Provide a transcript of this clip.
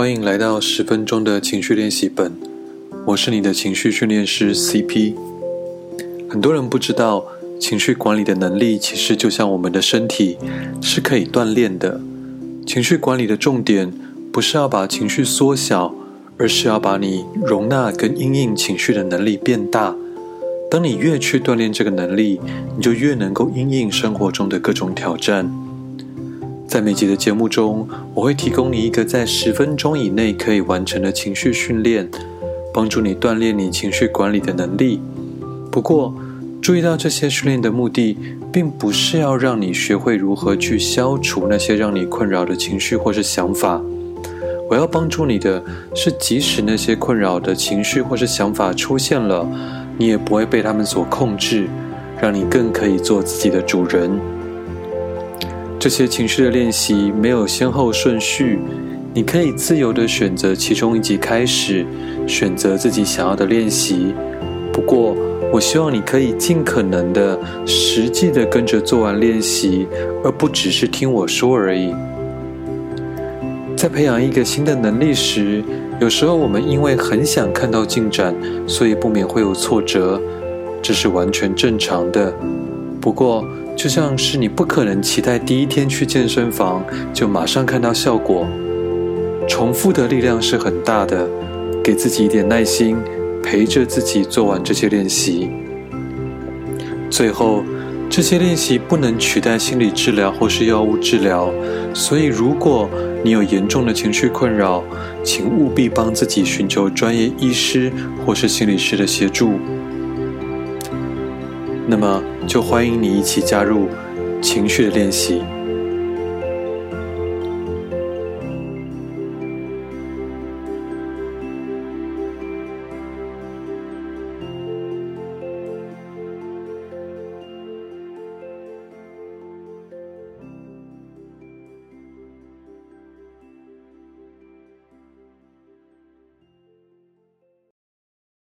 欢迎来到十分钟的情绪练习本，我是你的情绪训练师 CP。很多人不知道，情绪管理的能力其实就像我们的身体，是可以锻炼的。情绪管理的重点不是要把情绪缩小，而是要把你容纳跟应应情绪的能力变大。当你越去锻炼这个能力，你就越能够应应生活中的各种挑战。在每集的节目中，我会提供你一个在十分钟以内可以完成的情绪训练，帮助你锻炼你情绪管理的能力。不过，注意到这些训练的目的，并不是要让你学会如何去消除那些让你困扰的情绪或是想法。我要帮助你的是，即使那些困扰的情绪或是想法出现了，你也不会被他们所控制，让你更可以做自己的主人。这些情绪的练习没有先后顺序，你可以自由的选择其中一集开始，选择自己想要的练习。不过，我希望你可以尽可能的实际的跟着做完练习，而不只是听我说而已。在培养一个新的能力时，有时候我们因为很想看到进展，所以不免会有挫折，这是完全正常的。不过，就像是你不可能期待第一天去健身房就马上看到效果，重复的力量是很大的。给自己一点耐心，陪着自己做完这些练习。最后，这些练习不能取代心理治疗或是药物治疗，所以如果你有严重的情绪困扰，请务必帮自己寻求专业医师或是心理师的协助。那么，就欢迎你一起加入情绪的练习。